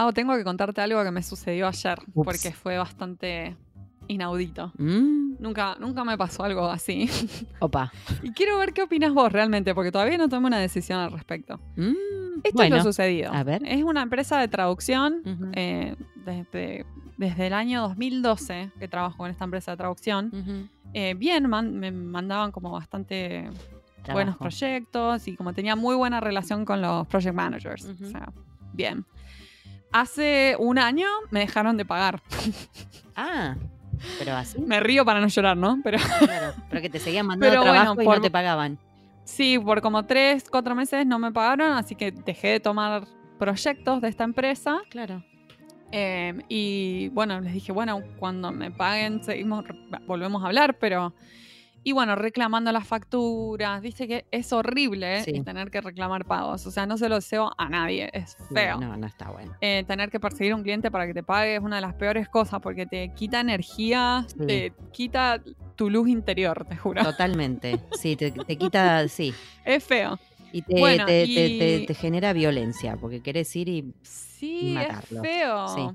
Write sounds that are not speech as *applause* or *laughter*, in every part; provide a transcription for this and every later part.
Pau, tengo que contarte algo que me sucedió ayer, Ups. porque fue bastante inaudito. Mm, Nunca, nunca me pasó algo así. *laughs* Opa. y quiero ver qué opinas vos realmente, porque todavía no tomé una decisión al respecto. Mm, Esto bueno. es lo sucedido. a ver. Es una empresa de traducción eh, desde, desde el año 2012 que trabajo con esta empresa de traducción. Eh, bien, man- me mandaban como bastante buenos proyectos y como tenía muy buena relación con los project managers. O sea, bien. Hace un año me dejaron de pagar. *laughs* Ah, pero así. Me río para no llorar, ¿no? Pero Claro, pero que te seguían mandando Pero bueno, trabajo y por- no te pagaban. sí, por como tres, cuatro meses no me pagaron, así que dejé de tomar proyectos de esta empresa. Claro. Eh, y bueno, les dije, bueno, cuando me paguen, seguimos, volvemos a hablar, pero. Y bueno, reclamando las facturas, viste que es horrible Sí. tener que reclamar pagos. O sea, no se lo deseo a nadie, es feo. No, no está bueno. Eh, tener que perseguir a un cliente para que te pague es una de las peores cosas porque te quita energía, Sí. te quita tu luz interior, te juro. Totalmente. Sí, te, te quita, *laughs* sí. Es feo. Y te, Bueno, te, y- te- te- te genera violencia, porque querés ir y. Sí, matarlo. es feo. Sí.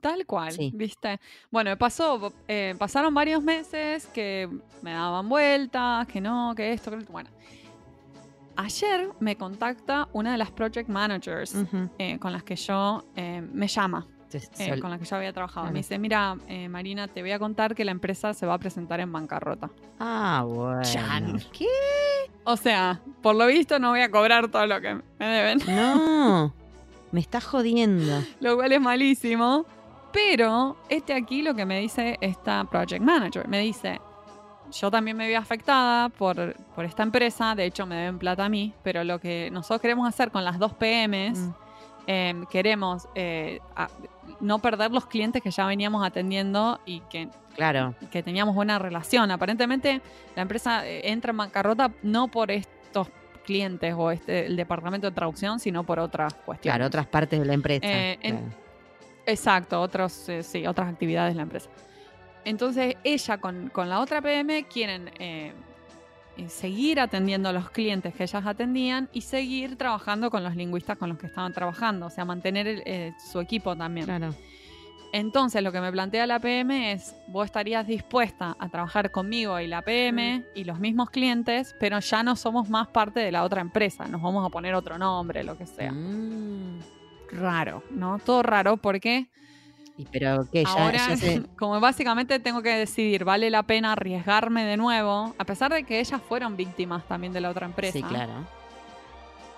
Tal cual, Sí. ¿viste? Bueno, pasó, eh, pasaron varios meses que me daban vueltas, que no, que esto, que. Bueno, ayer me contacta una de las project managers eh, con las que yo eh, me llama, con las que yo había trabajado. Me dice, mira, Marina, te voy a contar que la empresa se va a presentar en bancarrota. Ah, bueno. Chan. ¿Qué? O sea, por lo visto no voy a cobrar todo lo que me deben. No. *laughs* Me estás jodiendo. lo cual es malísimo. Pero este aquí lo que me dice esta project manager, me dice, yo también me vi afectada por, por esta empresa, de hecho me deben plata a mí, pero lo que nosotros queremos hacer con las dos PMs, Mm. eh, queremos eh, a- no perder los clientes que ya veníamos atendiendo y que, Claro. que teníamos buena relación. Aparentemente la empresa eh, entra en bancarrota no por estos clientes o este, el departamento de traducción, sino por otras cuestiones. Claro, otras partes de la empresa. Eh, en-. Exacto, otros, eh, sí, otras actividades de la empresa. Entonces, ella con, con la otra PM quieren eh, seguir atendiendo a los clientes que ellas atendían y seguir trabajando con los lingüistas con los que estaban trabajando, o sea, mantener el- eh, su equipo también. Claro. Entonces, lo que me plantea la PM es, vos estarías dispuesta a trabajar conmigo y la PM y los mismos clientes, pero ya no somos más parte de la otra empresa, nos vamos a poner otro nombre, lo que sea. Mm. Raro, ¿no? Todo raro porque... Y pero qué, ya, Ahora, ya se- *laughs* como básicamente tengo que decidir, ¿vale la pena arriesgarme de nuevo? A pesar de que ellas fueron víctimas también de la otra empresa. Sí, claro.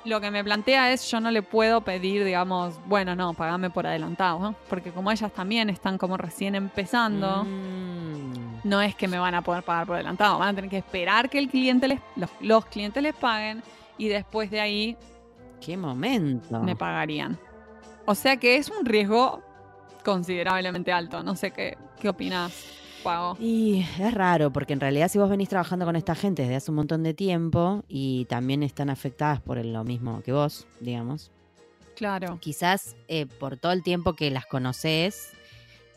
Lo que me plantea es, yo no le puedo pedir, digamos, bueno, no, pagame por adelantado, ¿no? Porque como ellas también están como recién empezando, Mm. no es que me van a poder pagar por adelantado, van a tener que esperar que el cliente les, los, los clientes les paguen y después de ahí Qué momento. me pagarían. O sea que es un riesgo considerablemente alto. No sé qué, qué opinas, Pago. Y es raro, porque en realidad si vos venís trabajando con esta gente desde hace un montón de tiempo y también están afectadas por lo mismo que vos, digamos, Claro. quizás eh, por todo el tiempo que las conoces,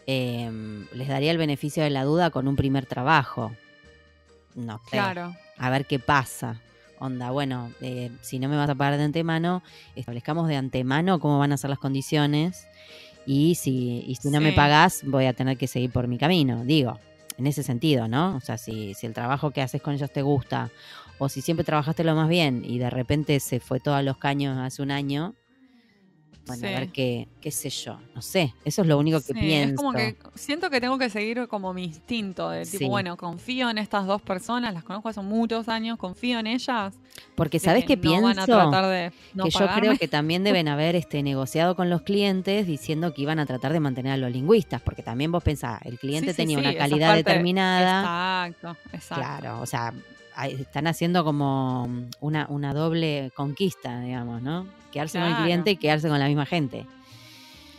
eh, les daría el beneficio de la duda con un primer trabajo. No sé. Claro. A ver qué pasa. Onda, bueno, eh, si no me vas a pagar de antemano, establezcamos de antemano cómo van a ser las condiciones. Y si, y si no me pagás, voy a tener que seguir por mi camino. Digo, en ese sentido, ¿no? O sea, si, si el trabajo que haces con ellos te gusta, o si siempre trabajaste lo más bien y de repente se fue todo a los caños hace un año, bueno, a ver qué, qué sé yo. No sé, eso es lo único que Sí, pienso. Es como que siento que tengo que seguir como mi instinto de tipo, Sí. bueno, confío en estas dos personas, las conozco hace muchos años, confío en ellas. Porque ¿sabes qué no pienso? van a tratar de no que yo creo que también *laughs* deben haber este negociado con los clientes diciendo que iban a tratar de mantener a los lingüistas, porque también vos pensás, el cliente tenía una calidad determinada. Exacto, exacto. Claro, o sea, están haciendo como una, una doble conquista, digamos, ¿no? Quedarse con el cliente y quedarse con la misma gente.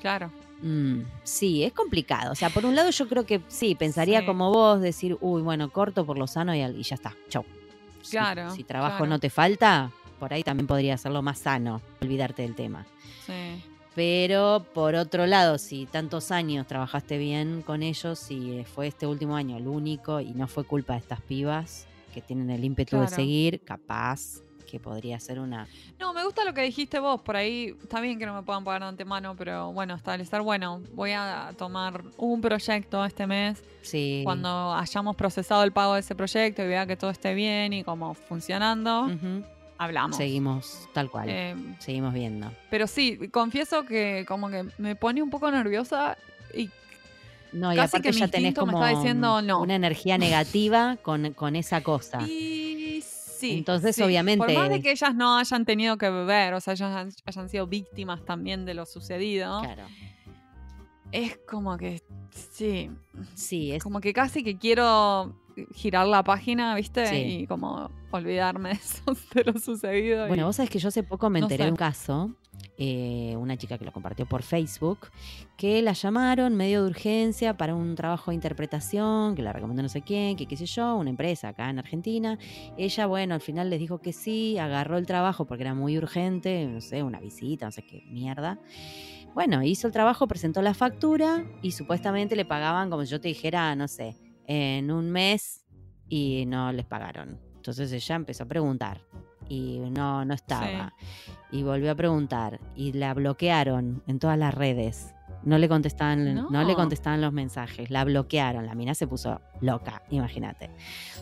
Claro. Mm, sí, es complicado. O sea, por un lado yo creo que sí, pensaría Sí. como vos, decir, uy, bueno, corto por lo sano y, y ya está, chau. Claro, Si, trabajo claro. no te falta, por ahí también podría hacerlo más sano, olvidarte del tema. Sí. Pero por otro lado, si tantos años trabajaste bien con ellos y fue este último año el único y no fue culpa de estas pibas que tienen el ímpetu de seguir, capaz que podría ser una... No, me gusta lo que dijiste vos, por ahí está bien que no me puedan pagar de antemano, pero bueno, establecer, bueno, voy a tomar un proyecto este mes. Sí. Cuando hayamos procesado el pago de ese proyecto y vea que todo esté bien y como funcionando, hablamos. Seguimos tal cual. Eh, Seguimos viendo. pero sí, confieso que como que me pone un poco nerviosa y No, y Casi aparte que ya tenés me como está diciendo no. una energía negativa con, con esa cosa. Y sí. Entonces, sí. Por obviamente- más de que ellas no hayan tenido que beber, o sea, ellas hayan, hayan sido víctimas también de lo sucedido, Claro. es como que sí. Sí, es Como que casi que quiero girar la página, ¿viste? Sí. Y como olvidarme de, eso, *laughs* de lo sucedido. y- Bueno, vos sabés que yo hace poco me no enteré sé. de un caso, eh, una chica que lo compartió por Facebook, que la llamaron medio de urgencia para un trabajo de interpretación, que la recomendó no sé quién, que qué sé yo, una empresa acá en Argentina. Ella, bueno, al final les dijo que sí, agarró el trabajo porque era muy urgente, no sé, una visita, no sé qué mierda. Bueno, hizo el trabajo, presentó la factura y supuestamente le pagaban, como si yo te dijera, no sé, en un mes y no les pagaron. Entonces ella empezó a preguntar y no, no estaba. Y volvió a preguntar y la bloquearon en todas las redes. No le contestaban, no. le contestaban los mensajes, la bloquearon. La mina se puso loca, imagínate.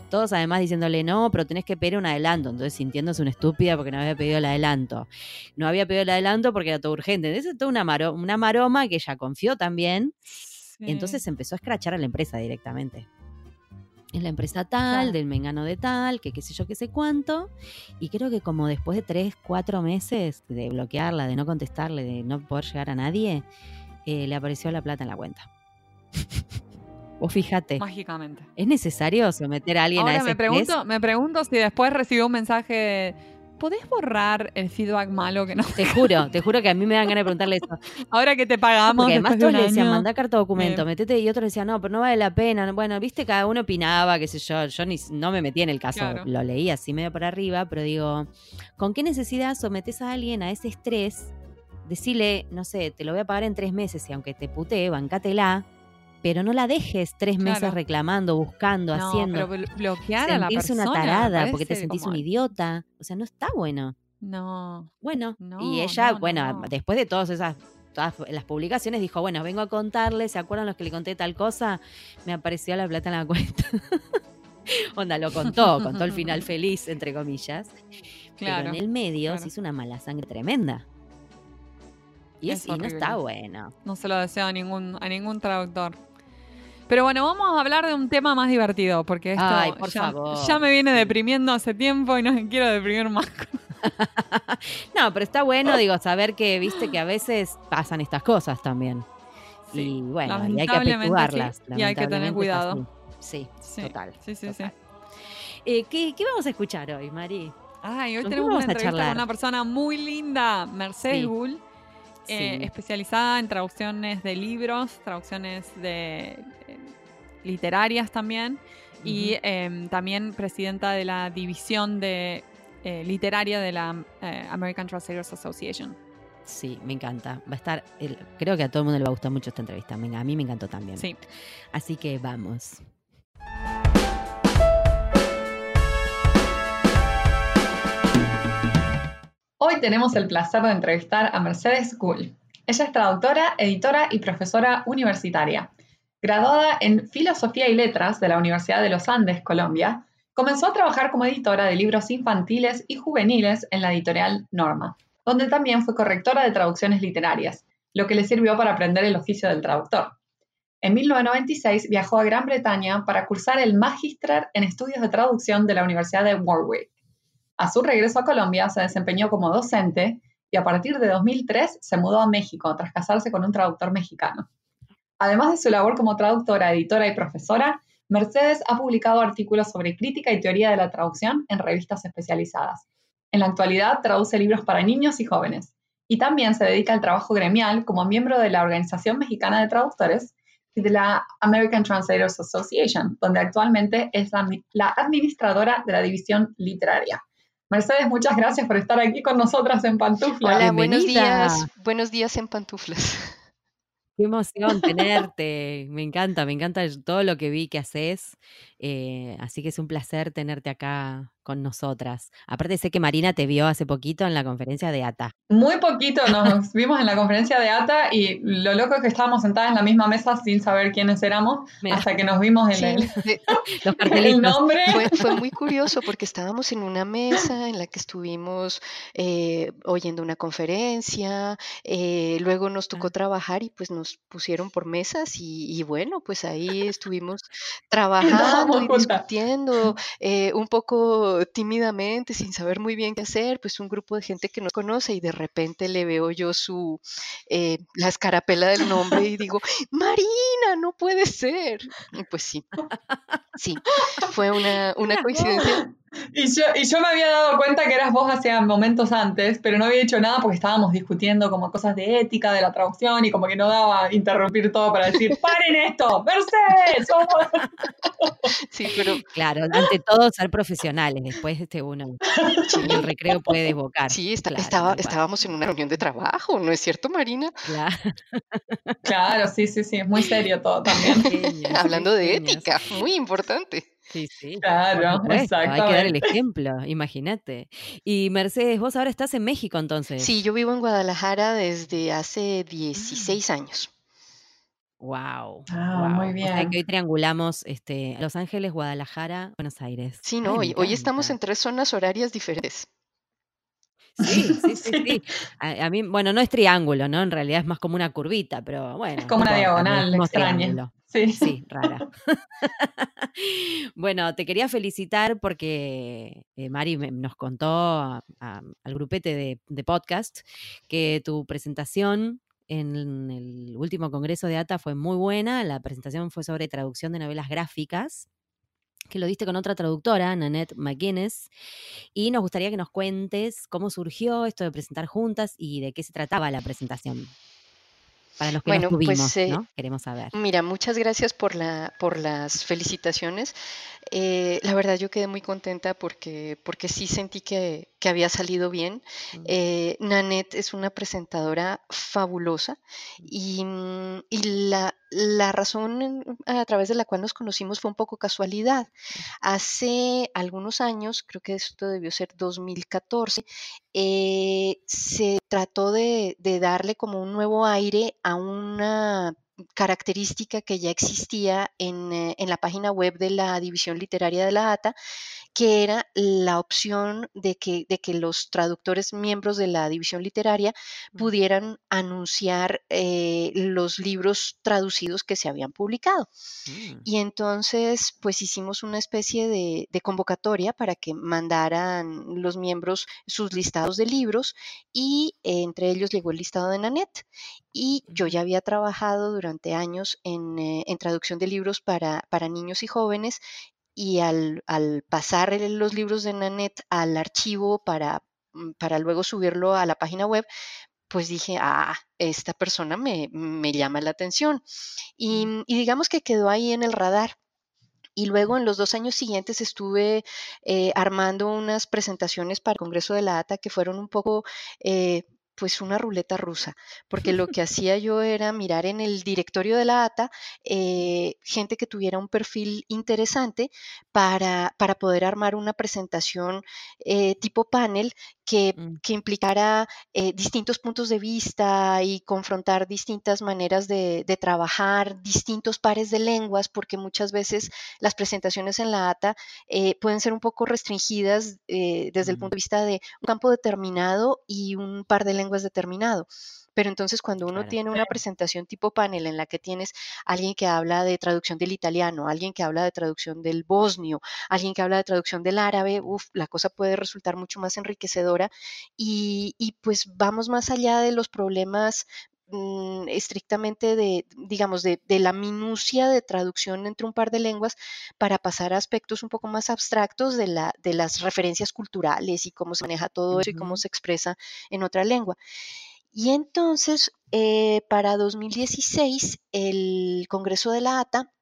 Todos además diciéndole no, pero tenés que pedir un adelanto. Entonces sintiéndose una estúpida porque no había pedido el adelanto. No había pedido el adelanto porque era todo urgente. Entonces toda una, maro- una maroma que ella confió también. Sí. Entonces empezó a escrachar a la empresa directamente. Es la empresa tal, Claro. del mengano de tal, que qué sé yo, qué sé cuánto. Y creo que como después de tres, cuatro meses de bloquearla, de no contestarle, de no poder llegar a nadie, eh, le apareció la plata en la cuenta. *laughs* Vos fíjate, Mágicamente. ¿es necesario someter a alguien a Ahora ese me estrés? pregunto, me pregunto si después recibió un mensaje ¿podés borrar el feedback malo que no? Te juro, te juro que a mí me dan ganas de preguntarle eso. Ahora que te pagamos Porque además todos le decían, mandá carta documento, metete, y otros decían, no, pero no vale la pena. Bueno, viste, cada uno opinaba, qué sé yo, yo ni, no me metí en el caso, Claro. lo leí así medio por arriba, pero digo, ¿con qué necesidad sometes a alguien a ese estrés? Decirle, no sé, te lo voy a pagar en tres meses y aunque te putee, bancátela, pero no la dejes tres meses Claro. reclamando, buscando, No, haciendo. pero blo- bloquear a la persona. una tarada porque te sentís como- un idiota. O sea, no está bueno. No. Bueno, No, y ella, no, no, bueno, no. después de todas esas todas las publicaciones dijo, bueno, vengo a contarles, ¿se acuerdan los que le conté tal cosa? Me apareció la plata en la *laughs* cuenta. Onda, lo contó, contó el final *laughs* feliz, entre comillas. Claro. Pero en el medio claro. se hizo una mala sangre tremenda. Y, es, Es y no está bueno. No se lo deseo a ningún, a ningún traductor. Pero bueno, vamos a hablar de un tema más divertido, porque esto Ay, por ya, favor. ya me viene deprimiendo hace tiempo y no quiero deprimir más. *laughs* No, pero está bueno, digo, saber que, viste, que a veces pasan estas cosas también. y bueno, y hay que apechugarlas. sí, y hay que tener cuidado. Sí, Sí, total. sí, sí, total. sí. Eh, ¿qué, qué vamos a escuchar hoy, Mari? Ay, hoy ¿Con quién tenemos una entrevista con una persona muy linda, Mercedes Sí. Eh, especializada en traducciones de libros, traducciones de eh, literarias también, y eh, también presidenta de la división de eh, literaria de la American Translators Association. Sí, me encanta. Va a estar, el- creo que a todo el mundo le va a gustar mucho esta entrevista. A mí me encantó también. Sí. Así que vamos. Hoy tenemos el placer de entrevistar a Mercedes Gull. Ella es traductora, editora y profesora universitaria. Graduada en Filosofía y Letras de la Universidad de los Andes, Colombia, comenzó a trabajar como editora de libros infantiles y juveniles en la editorial Norma, donde también fue correctora de traducciones literarias, lo que le sirvió para aprender el oficio del traductor. En 1996 viajó a Gran Bretaña para cursar el Magister en Estudios de Traducción de la Universidad de Warwick. A su regreso a Colombia se desempeñó como docente y a partir de 2003 se mudó a México tras casarse con un traductor mexicano. Además de su labor como traductora, editora y profesora, Mercedes ha publicado artículos sobre crítica y teoría de la traducción en revistas especializadas. En la actualidad traduce libros para niños y jóvenes y también se dedica al trabajo gremial como miembro de la Organización Mexicana de Traductores y de la American Translators Association, donde actualmente es la, administradora de la división literaria. Mercedes, muchas gracias por estar aquí con nosotras en Pantufla. Hola, buenos días. Buenos días en pantuflas. Qué emoción tenerte. Me encanta, me encanta todo lo que vi que haces. Eh, así que es un placer tenerte acá con nosotras. Aparte sé que Marina te vio hace poquito en la conferencia de ATA. Muy poquito nos *laughs* vimos en la conferencia de ATA y lo loco es que estábamos sentadas en la misma mesa sin saber quiénes éramos hasta que nos vimos en el, *laughs* Los el, nombre. Fue, muy curioso porque estábamos en una mesa en la que estuvimos eh, oyendo una conferencia, eh, luego nos tocó ah. trabajar y pues nos pusieron por mesas y, bueno, pues ahí estuvimos trabajando *laughs* discutiendo eh, un poco tímidamente, sin saber muy bien qué hacer, pues un grupo de gente que no conoce y de repente le veo yo su, eh, la escarapela del nombre y digo, Marina, no puede ser. Y pues sí, sí, fue una, una *laughs* coincidencia y yo, y yo me había dado cuenta que eras vos hacía momentos antes, pero no había dicho nada porque estábamos discutiendo como cosas de ética, de la traducción, y como que no daba interrumpir todo para decir, *laughs* ¡paren esto! ¡Mercedes! Sí, pero... Claro, ante todo ser profesionales, después este uno el recreo puede evocar. Sí, estaba, estábamos en una reunión de trabajo, ¿no es cierto, Marina? Claro, claro sí, sí, sí, es muy serio todo también. *laughs* Hablando de ética, muy importante. Sí, sí. Claro, *laughs* exacto. Hay que dar el ejemplo, imagínate. Y Mercedes, vos ahora estás en México entonces. Sí, yo vivo en Guadalajara desde hace 16 ah. años. Wow. Ah, muy bien. O sea que hoy triangulamos este, Los Ángeles, Guadalajara, Buenos Aires. Sí, no, hoy, estamos en tres zonas horarias diferentes. Sí, sí, *laughs* sí, sí. A, mí, bueno, no es triángulo, ¿no? En realidad es más como una curvita, pero bueno. Es como una diagonal extraña. Sí. Sí, rara. *laughs* bueno, te quería felicitar porque eh, Mari nos contó al grupete de, podcast que tu presentación en el último congreso de ATA fue muy buena. La presentación fue sobre traducción de novelas gráficas que lo diste con otra traductora, Nanette McGuinness, y nos gustaría que nos cuentes cómo surgió esto de presentar juntas y de qué se trataba la presentación. Para los que bueno, pues, eh, Queremos saber. Mira, muchas gracias por, la, por las felicitaciones. Eh, la verdad yo quedé muy contenta porque, porque sí sentí que, había salido bien. Eh, Nanette es una presentadora fabulosa y, mm, la, razón a través de la cual nos conocimos fue un poco casualidad. Hace algunos años, creo que esto debió ser 2014, se trató de, de darle como un nuevo aire a una característica que ya existía en, eh, en, la página web de la División Literaria de la ATA, que era la opción de que, de que los traductores miembros de la división literaria pudieran anunciar eh, los libros traducidos que se habían publicado. Mm. Y entonces, pues hicimos una especie de, convocatoria para que mandaran los miembros sus listados de libros y entre ellos llegó el listado de Nanette. Y yo ya había trabajado durante años en, eh, en traducción de libros para, para niños y jóvenes y al, pasar los libros de Nanette al archivo para, mm, para luego subirlo a la página web, pues dije, ah, esta persona me, llama la atención. Y, y, digamos que quedó ahí en el radar. Y luego en los dos años siguientes estuve eh, armando unas presentaciones para el Congreso de la ATA que fueron un poco eh, pues una ruleta rusa, porque lo *laughs* que hacía yo era mirar en el directorio de la ATA eh, gente que tuviera un perfil interesante para, para poder armar una presentación eh, tipo panel que, mm. que implicara eh, distintos puntos de vista y confrontar distintas maneras de, de, trabajar, distintos pares de lenguas, porque muchas veces las presentaciones en la ATA pueden ser un poco restringidas desde el punto de vista de un campo determinado y un par de lenguas lenguas determinado. Pero entonces cuando uno tiene una presentación tipo panel en la que tienes alguien que habla de traducción del italiano, alguien que habla de traducción del bosnio, alguien que habla de traducción del árabe, uf, la cosa puede resultar mucho más enriquecedora y, y pues vamos más allá de los problemas mm, estrictamente de, digamos, de, de, la minucia de traducción entre un par de lenguas para pasar a aspectos un poco más abstractos de, la, de las referencias culturales y cómo se maneja todo eso y cómo se expresa en otra lengua. Y entonces, eh, para 2016, el Congreso de la ATA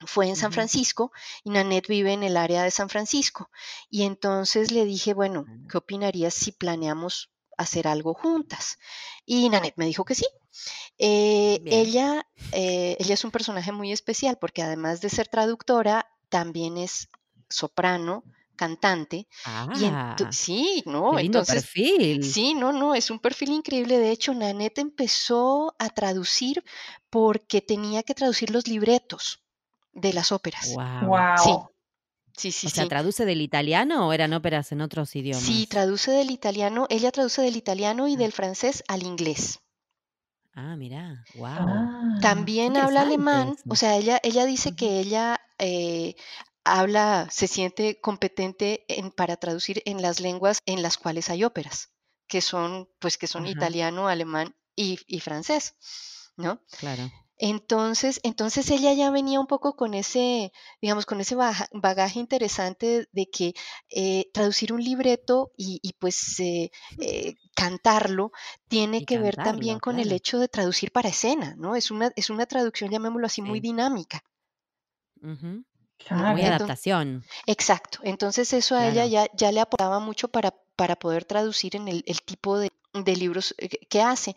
fue en San Francisco y Nanette vive en el área de San Francisco. Y entonces le dije, bueno. ¿qué opinarías si planeamos hacer algo juntas? Y Nanette me dijo que sí. Eh, ella, eh, ella es un personaje muy especial porque además de ser traductora, también es soprano, cantante. Y Ah, sí, no, qué lindo entonces, perfil. sí, no, no, es un perfil increíble. De hecho, Nanette empezó a traducir porque tenía que traducir los libretos de las óperas. Wow. Sí, Wow. sí, sí, O sea, sí. ¿traduce del italiano o eran óperas en otros Sí, idiomas? traduce del italiano, ella traduce del italiano y Ah. del francés al inglés. Ah, mirá, wow. Ah, También habla alemán, o sea, ella, ella dice que ella eh, habla, se siente competente en, para traducir en las lenguas en las cuales hay óperas, que son, pues, que son italiano, alemán y, y francés, ¿no? claro. Entonces, entonces ella ya venía un poco con ese, digamos, con ese baja- bagaje interesante de que eh, traducir un libreto y, y, pues eh, eh, cantarlo tiene Y que ver también con el hecho de traducir para escena, ¿no? Es una, es una traducción, llamémoslo así, muy Sí. dinámica. ¿no? Muy claro. Adaptación, exacto. Entonces eso a ella ya, ya le aportaba mucho para, para poder traducir en el, el tipo de, de libros eh, que hace.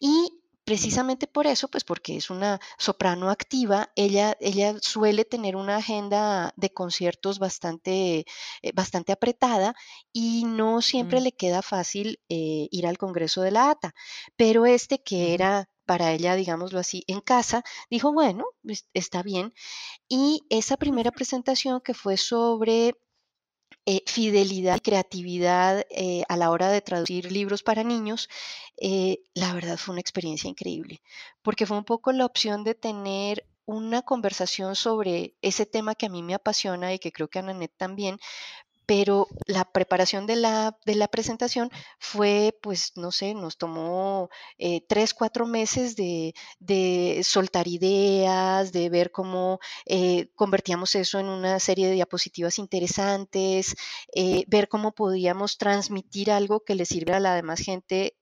Y precisamente por eso, pues porque es una soprano activa, ella, ella suele tener una agenda de conciertos bastante, eh, bastante apretada y no siempre Mm, le queda fácil eh, ir al Congreso de la ATA. Pero este que ujú. era para ella, digámoslo así, en casa, dijo, bueno, pues, está bien. Y esa primera presentación que fue sobre eh, fidelidad y creatividad eh, a la hora de traducir libros para niños, eh, la verdad fue una experiencia increíble, porque fue un poco la opción de tener una conversación sobre ese tema que a mí me apasiona y que creo que a Nanette también, pero la preparación de la, de la presentación fue, pues, no sé, nos tomó eh, tres, cuatro meses de, de soltar ideas, de ver cómo eh, convertíamos eso en una serie de diapositivas interesantes, eh, ver cómo podíamos transmitir algo que le sirviera a la demás gente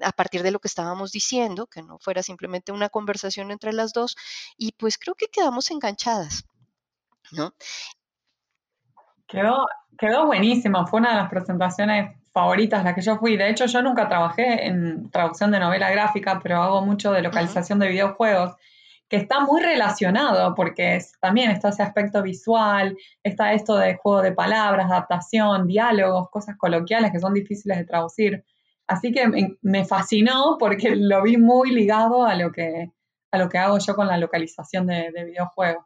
a partir de lo que estábamos diciendo, que no fuera simplemente una conversación entre las dos, y pues creo que quedamos enganchadas, ¿no? Quedó, quedó buenísima, fue una de las presentaciones favoritas las que yo fui. De hecho, yo nunca trabajé en traducción de novela gráfica, pero hago mucho de localización de videojuegos, que está muy relacionado porque es- también está ese aspecto visual, está esto de juego de palabras, adaptación, diálogos, cosas coloquiales que son difíciles de traducir. Así que me, me fascinó porque lo vi muy ligado a lo que, a lo que hago yo con la localización de, de videojuegos.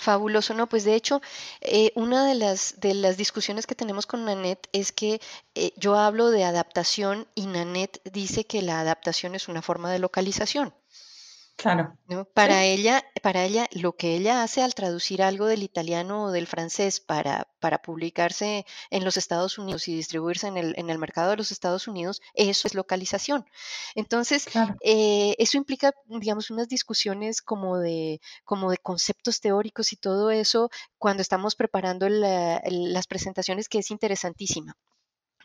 Fabuloso, no, pues de hecho, eh, una de las, de las discusiones que tenemos con Nanette es que eh, yo hablo de adaptación y Nanette dice que la adaptación es una forma de localización. Claro. ¿no? Para Sí. ella, para ella, lo que ella hace al traducir algo del italiano o del francés para, para publicarse en los Estados Unidos y distribuirse en el, en el mercado de los Estados Unidos, eso es localización. Entonces, Claro. eh, eso implica, digamos, unas discusiones como de, como de conceptos teóricos y todo eso cuando estamos preparando la- las presentaciones, que es interesantísima.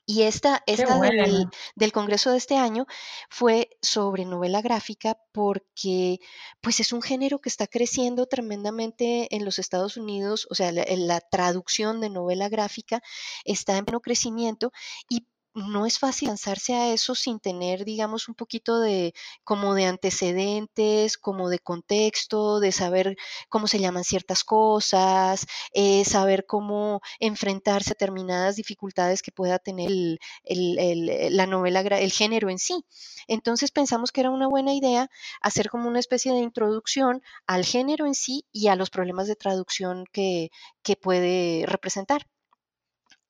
Y esta, esta del, Congreso de este año fue sobre novela gráfica porque pues es un género que está creciendo tremendamente en los Estados Unidos, o sea, la, la traducción de novela gráfica está en pleno crecimiento y no es fácil lanzarse a eso sin tener, digamos, un poquito de como de antecedentes, como de contexto, de saber cómo se llaman ciertas cosas, eh, saber cómo enfrentarse a determinadas dificultades que pueda tener el, el- el- la novela, el género en sí. Entonces pensamos que era una buena idea hacer como una especie de introducción al género en sí y a los problemas de traducción que, que puede representar.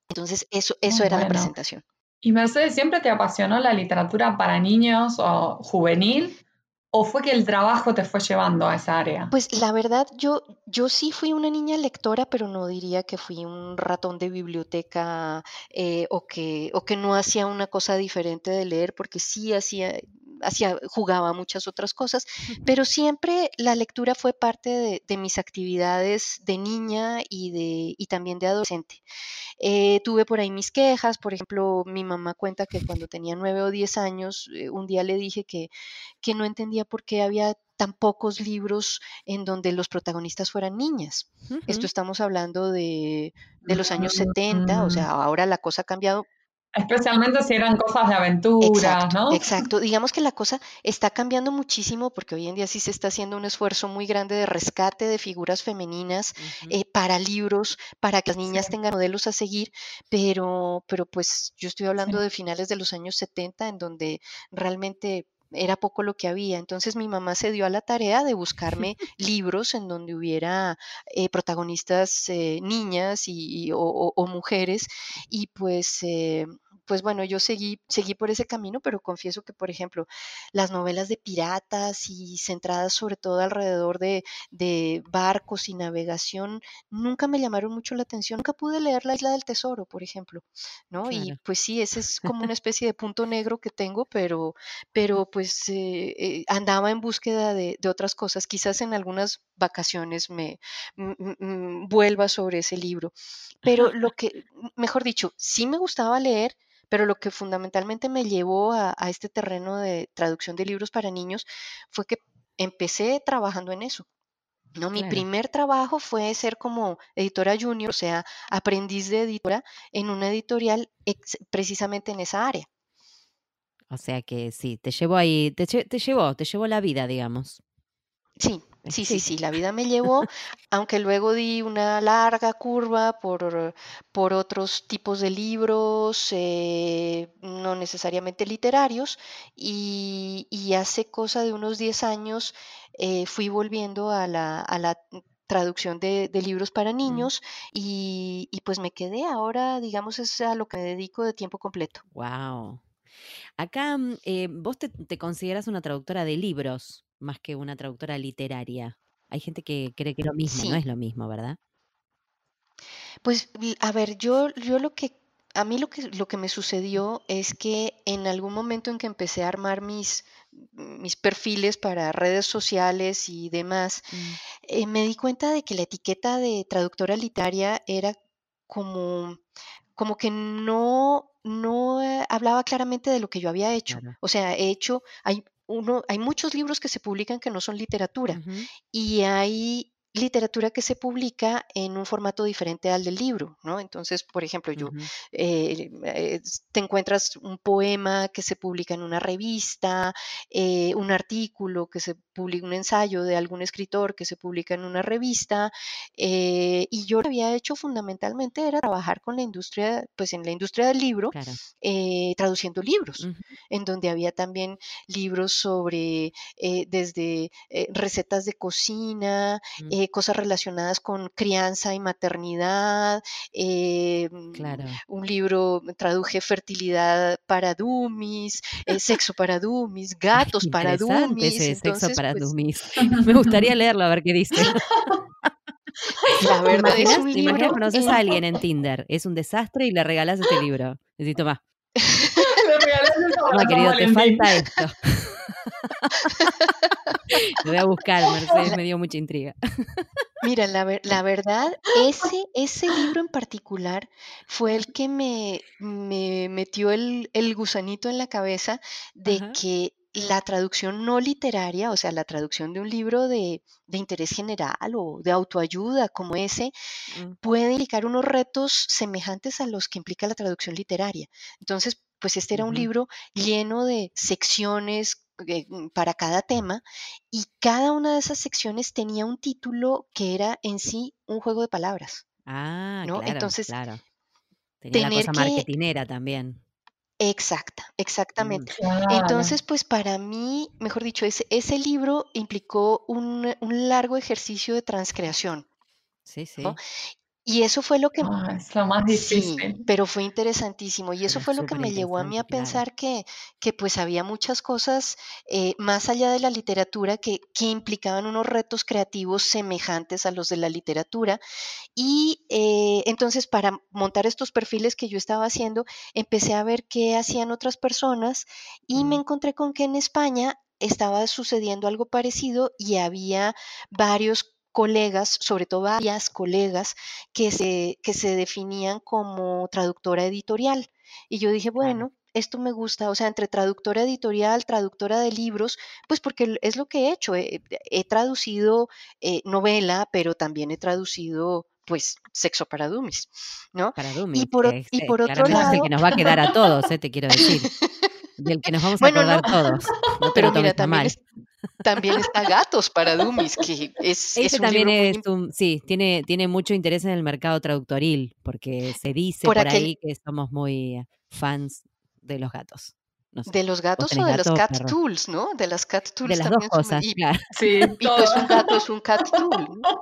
Entonces eso, eso Muy era la presentación. ¿Y Mercedes siempre te apasionó la literatura para niños o juvenil? ¿O fue que el trabajo te fue llevando a esa área? Pues la verdad, yo, yo sí fui una niña lectora, pero no diría que fui un ratón de biblioteca eh, o que, o que no hacía una cosa diferente de leer, porque sí hacía, hacía, jugaba muchas otras cosas, pero siempre la lectura fue parte de, de mis actividades de niña y, de, y también de adolescente. Eh, tuve por ahí mis quejas, por ejemplo, mi mamá cuenta que cuando tenía nueve o diez años, eh, un día le dije que, que no entendía por qué había tan pocos libros en donde los protagonistas fueran niñas. Esto estamos hablando de, de los años 70, o sea, ahora la cosa ha cambiado Especialmente si eran cosas de aventura, ¿no? Exacto. Digamos que la cosa está cambiando muchísimo porque hoy en día sí se está haciendo un esfuerzo muy grande de rescate de figuras femeninas eh, para libros, para que las niñas tengan modelos a seguir, pero, pero pues yo estoy hablando de finales de los años 70 en donde realmente era poco lo que había. Entonces mi mamá se dio a la tarea de *laughs* buscarme libros en donde hubiera eh, protagonistas eh, niñas y, o, mujeres y pues eh, pues bueno, yo seguí, seguí por ese camino, pero confieso que, por ejemplo, las novelas de piratas y centradas sobre todo alrededor de, barcos y navegación, nunca me llamaron mucho la atención. Nunca pude leer La Isla del Tesoro, por ejemplo, ¿no? Y pues sí, ese es como una *laughs* especie de punto negro que tengo, pero, pero pues eh, eh, andaba en búsqueda de, otras cosas. Quizás en algunas vacaciones me vuelva sobre ese libro. Pero *laughs* lo que, mejor dicho, sí me gustaba leer, pero lo que fundamentalmente me llevó a, este terreno de traducción de libros para niños fue que empecé trabajando en eso. ¿no? Mi primer trabajo fue ser como editora junior, o sea, aprendiz de editora en una editorial precisamente en esa área. O sea que sí, te llevó ahí, te, te llevó, te llevó la vida, digamos. Sí, Sí, sí, sí, la vida me llevó, aunque luego di una larga curva por, por otros tipos de libros, eh, no necesariamente literarios, y, hace cosa de unos 10 años eh, fui volviendo a la, a la traducción de, libros para niños y, pues me quedé ahora, digamos, es a lo que me dedico de tiempo completo. Wow. Acá mm, eh, vos te, te consideras una traductora de libros más que una traductora literaria. Hay gente que cree que es lo mismo, no es lo mismo, ¿verdad? Pues, a ver, yo, yo lo que, a mí lo que, lo que me sucedió es que en algún momento en que empecé a armar mis, mis perfiles para redes sociales y demás, mm. eh, me di cuenta de que la etiqueta de traductora literaria era como, como que no, no eh, hablaba claramente de lo que yo había hecho. O sea, he hecho, hay uno, hay muchos libros que se publican que no son literatura y hay literatura que se publica en un formato diferente al del libro, ¿no? Entonces, por ejemplo, yo eh, eh, te encuentras un poema que se publica en una revista, eh, un artículo que se publica, un ensayo de algún escritor que se publica en una revista, y yo lo que había hecho fundamentalmente era trabajar con la industria, pues en la industria del libro, traduciendo libros, en donde había también libros sobre desde recetas de cocina, mm. cosas relacionadas con crianza y maternidad, mm, un libro, traduje fertilidad para dummies, eh, sexo para dummies, *laughs* gatos para dummies. sexo para pues *laughs* *laughs* Me gustaría leerlo a ver qué dice. La verdad es un libro. conoces a alguien en Tinder, es un desastre y le regalas este libro. Necesito más. le regalas No, querido, te falta esto. Lo voy a buscar, Mercedes, me dio mucha intriga. Mira, la, la, verdad, ese, ese libro en particular fue el que me, me metió el, el, gusanito en la cabeza de que la traducción no literaria, o sea, la traducción de un libro de, de interés general o de autoayuda como ese, mm. puede implicar unos retos semejantes a los que implica la traducción literaria. Entonces, pues este era un libro lleno de secciones para cada tema y cada una de esas secciones tenía un título que era en sí un juego de palabras. Ah, ¿no? claro, Entonces, claro. Tenía la cosa marketinera también. Exacta, mm, exactamente. Entonces, pues para mí, mejor dicho, ese, ese libro implicó un, un largo ejercicio de transcreación. Sí, sí. Y eso fue lo que... Ah, es lo más difícil. Sí, pero fue interesantísimo. Y eso fue lo que me llevó a mí a pensar que, que pues había muchas cosas eh, más allá de la literatura que, que, implicaban unos retos creativos semejantes a los de la literatura. Y eh, entonces para montar estos perfiles que yo estaba haciendo, empecé a ver qué hacían otras personas y me encontré con que en España estaba sucediendo algo parecido y había varios colegas, sobre todo varias colegas, que se, que se definían como traductora editorial. Y yo dije, bueno, esto me gusta, o sea, entre traductora editorial, traductora de libros, pues porque es lo que he hecho. He, traducido eh, novela, pero también he traducido pues sexo para dummies, ¿no? Para dummies. Y por, que y por eh, otro es lado, el que nos va a quedar a todos, eh, te quiero decir. *laughs* Del que nos vamos a bueno, no, acordar todos. No te pero lo mira, también, mal. es- también está Gatos para dummies, que es, es Ese un también libro muy es un, sí, tiene, tiene mucho interés en el mercado traductoril, porque se dice por por aquel, ahí que somos muy fans de los gatos. No sé, de los ¿vos gatos o de las gato o cat perro? tools, ¿no? De las cat De tools las dos también son muy- cosas, y claro. Sí, Pito es un todo. gato, es un cat tool, ¿no?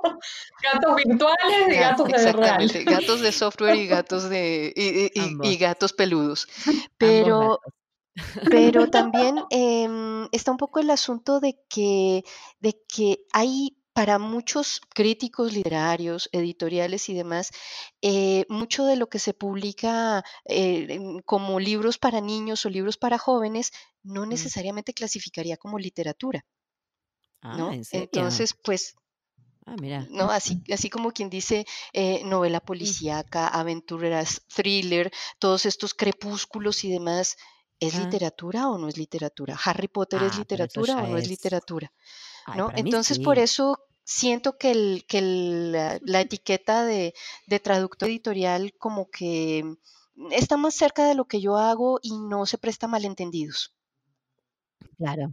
Gatos virtuales y Ga- gatos de real. Exactamente, gatos de software y gatos de y, y- y- gatos peludos. ambos Pero, gatos. Pero *laughs* también em, está un poco el asunto de que, de que hay para muchos críticos literarios, editoriales y demás, eh, mucho de lo que se publica eh, como libros para niños o libros para jóvenes no Mm. necesariamente clasificaría como literatura, Ah, ¿no? ¿en serio? Entonces, pues Ah, mira. ¿no? Así, *laughs* así como quien dice eh, novela Mm. policíaca, aventuras, thriller, todos estos crepúsculos y demás, ¿es Ah, literatura o no es literatura? ¿Harry Potter es ah, literatura o no es es. literatura? Ay, ¿No? Entonces, por eso siento que, el, que el, la, la etiqueta de, de traductor editorial como que está más cerca de lo que yo hago y no se presta a malentendidos. Claro.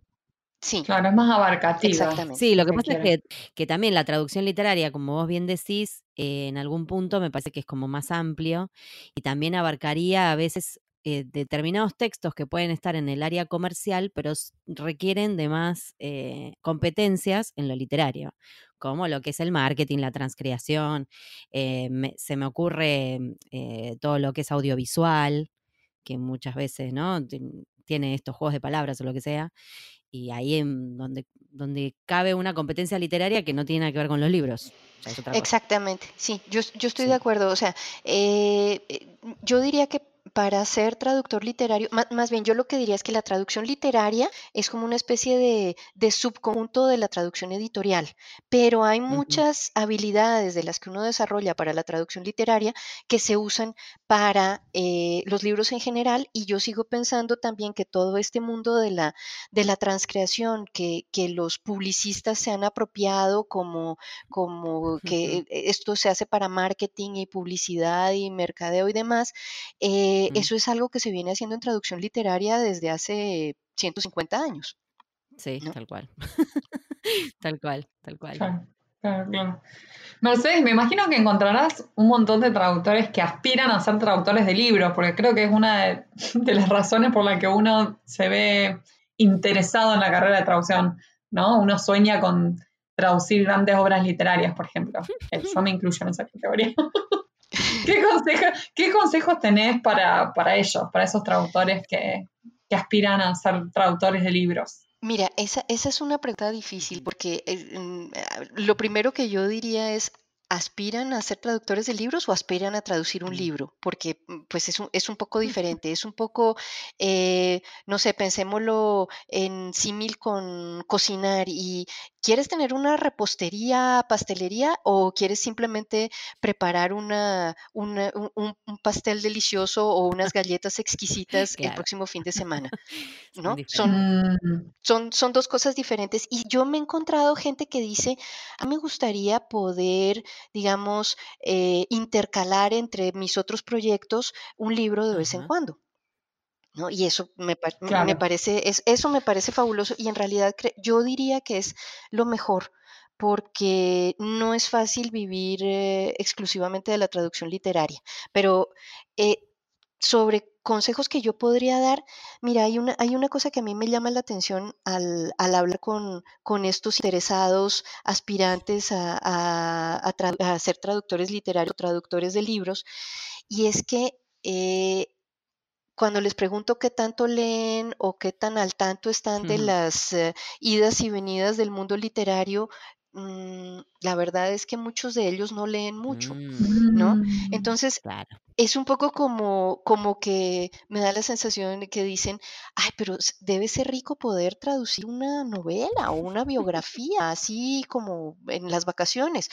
Sí, Claro, es más abarcativo. exactamente. Sí, lo que pasa es que, que también la traducción literaria, como vos bien decís, eh, en algún punto me parece que es como más amplio y también abarcaría a veces eh, determinados textos que pueden estar en el área comercial, pero requieren de más eh, competencias en lo literario, como lo que es el marketing, la transcreación, eh, me- se me ocurre mm, eh, todo lo que es audiovisual, que muchas veces, ¿no? Tien- Tiene estos juegos de palabras o lo que sea y ahí en donde, donde cabe una competencia literaria que no tiene nada que ver con los libros. Exactamente, sí, yo, yo estoy de acuerdo. O sea, eh, yo diría que para ser traductor literario, más, bien yo lo que diría es que la traducción literaria es como una especie de, de subconjunto de la traducción editorial, pero hay muchas habilidades de las que uno desarrolla para la traducción literaria que se usan para eh, los libros en general y yo sigo pensando también que todo este mundo de la, de la transcreación que, que los publicistas se han apropiado como como que eh, esto se hace para marketing y publicidad y mercadeo y demás, eh, Mm. eso es algo que se viene haciendo en traducción literaria desde hace 150 años, Sí, ¿no? tal cual. *laughs* tal cual, tal cual. Claro, claro, claro. Mercedes, me imagino que encontrarás un montón de traductores que aspiran a ser traductores de libros, porque creo que es una de, de las razones por la que uno se ve interesado en la carrera de traducción, ¿no? Uno sueña con traducir grandes obras literarias, por ejemplo. *laughs* Eh, Yo me incluyo en esa categoría. *laughs* ¿Qué, consejo- qué consejos tenés para, para ellos, para esos traductores que, que aspiran a ser traductores de libros? Mira, esa, esa es una pregunta difícil porque eh, mm, ah, lo primero que yo diría es, ¿aspiran a ser traductores de libros o aspiran a traducir un Mm. libro? Porque mm, pues es un, es un poco diferente, es un poco, eh, no sé, pensémoslo en símil con cocinar y ¿quieres tener una repostería, pastelería o quieres simplemente preparar una, una- un, un- pastel delicioso o unas galletas exquisitas el próximo fin de semana? *laughs* Son ¿No? Son, Mm, son, son dos cosas diferentes. Y yo me he encontrado gente que dice, a mí me gustaría poder, digamos, eh, intercalar entre mis otros proyectos un libro de vez en cuando. ¿No? Y eso me, pa- me claro. parece, es, eso me parece fabuloso y en realidad yo diría que es lo mejor porque no es fácil vivir eh, exclusivamente de la traducción literaria. Pero eh, sobre consejos que yo podría dar, mira, hay una, hay una cosa que a mí me llama la atención al, al hablar con, con estos interesados aspirantes a, a- a tra- a ser traductores literarios, traductores de libros, y es que eh, cuando les pregunto qué tanto leen o qué tan al tanto están de las eh, idas y venidas del mundo literario, mm, la verdad es que muchos de ellos no leen mucho, Mm, ¿no? mm. Entonces, claro. es un poco como, como que me da la sensación de que dicen, ay, pero debe ser rico poder traducir una novela o una biografía, así como en las vacaciones.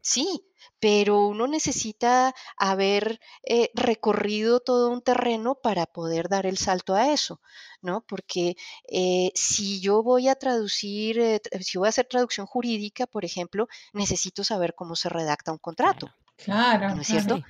Sí, pero uno necesita haber eh, recorrido todo un terreno para poder dar el salto a eso, ¿no? Porque eh, si yo voy a traducir, eh, si voy a hacer traducción jurídica, por ejemplo, necesito saber cómo se redacta un contrato. Claro. ¿No es cierto?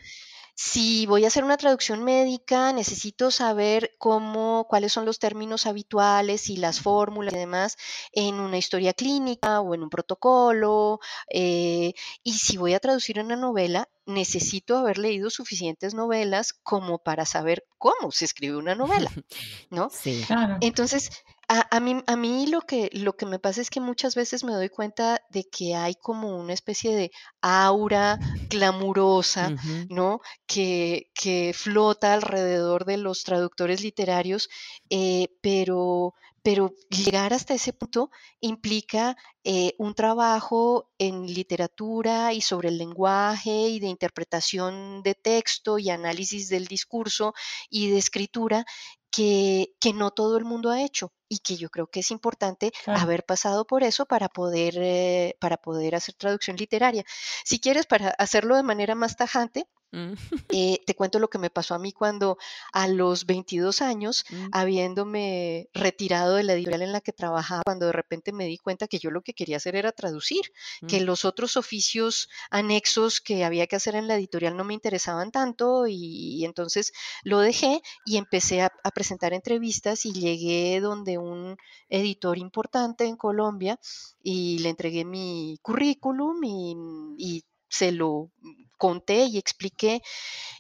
Si voy a hacer una traducción médica, necesito saber cómo, cuáles son los términos habituales y las fórmulas y demás en una historia clínica o en un protocolo. Eh, y si voy a traducir una novela, necesito haber leído suficientes novelas como para saber cómo se escribe una novela, *laughs* ¿no? Sí. Claro. Entonces, a, mí, a mí lo que, lo que me pasa es que muchas veces me doy cuenta de que hay como una especie de aura glamurosa, ¿no? Que, que flota alrededor de los traductores literarios, eh, pero, pero llegar hasta ese punto implica eh, un trabajo en literatura y sobre el lenguaje y de interpretación de texto y análisis del discurso y de escritura que, que, no todo el mundo ha hecho y que yo creo que es importante haber pasado por eso para poder, eh, para poder hacer traducción literaria. Si quieres, para hacerlo de manera más tajante, Mm. Eh, te cuento lo que me pasó a mí cuando a los 22 años, mm. habiéndome retirado de la editorial en la que trabajaba, cuando de repente me di cuenta que yo lo que quería hacer era traducir, que mm. los otros oficios anexos que había que hacer en la editorial no me interesaban tanto y, entonces lo dejé y empecé a, presentar entrevistas y llegué donde un editor importante en Colombia y le entregué mi currículum y, y se lo conté y expliqué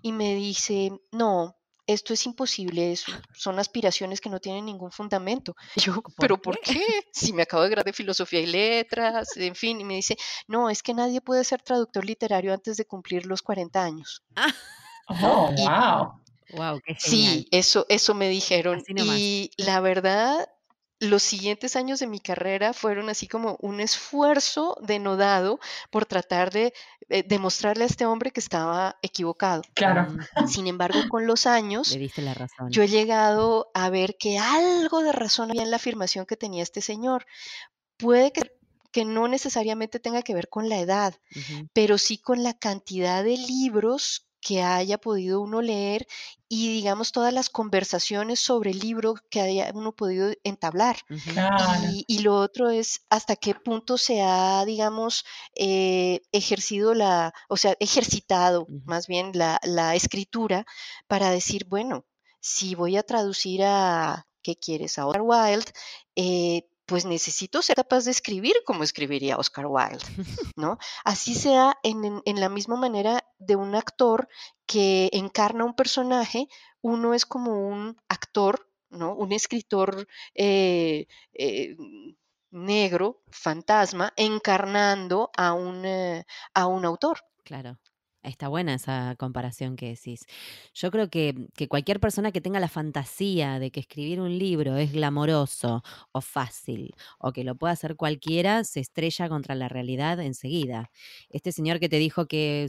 y me dice, no, esto es imposible, son aspiraciones que no tienen ningún fundamento. *laughs* Y yo, ¿pero por qué? Si me acabo de graduar de filosofía y letras, en fin, y me dice, no, es que nadie puede ser traductor literario antes de cumplir los 40 años. *laughs* Oh, wow. Wow, qué Sí, eso, eso me dijeron. Y la verdad, los siguientes años de mi carrera fueron así como un esfuerzo denodado por tratar de eh, demostrarle a este hombre que estaba equivocado. Claro. Sin embargo, con los años, la razón. yo he llegado a ver que algo de razón había en la afirmación que tenía este señor. Puede que que no necesariamente tenga que ver con la edad, pero sí con la cantidad de libros que haya podido uno leer y digamos todas las conversaciones sobre el libro que haya uno podido entablar. y, lo otro es hasta qué punto se ha, digamos, eh, ejercido la, o sea, ejercitado más bien la, escritura para decir, bueno, si voy a traducir a, ¿qué quieres? A Oscar Wilde, eh, pues necesito ser capaz de escribir como escribiría Oscar Wilde, *laughs* ¿no? Así sea en, la misma manera de un actor que encarna un personaje, uno es como un actor, ¿no? Un escritor eh, eh, negro, fantasma, encarnando a un, eh, a un autor. Claro. Está buena esa comparación que decís. Yo creo que, que, cualquier persona que tenga la fantasía de que escribir un libro es glamoroso o fácil o que lo pueda hacer cualquiera, se estrella contra la realidad enseguida. Este señor que te dijo que,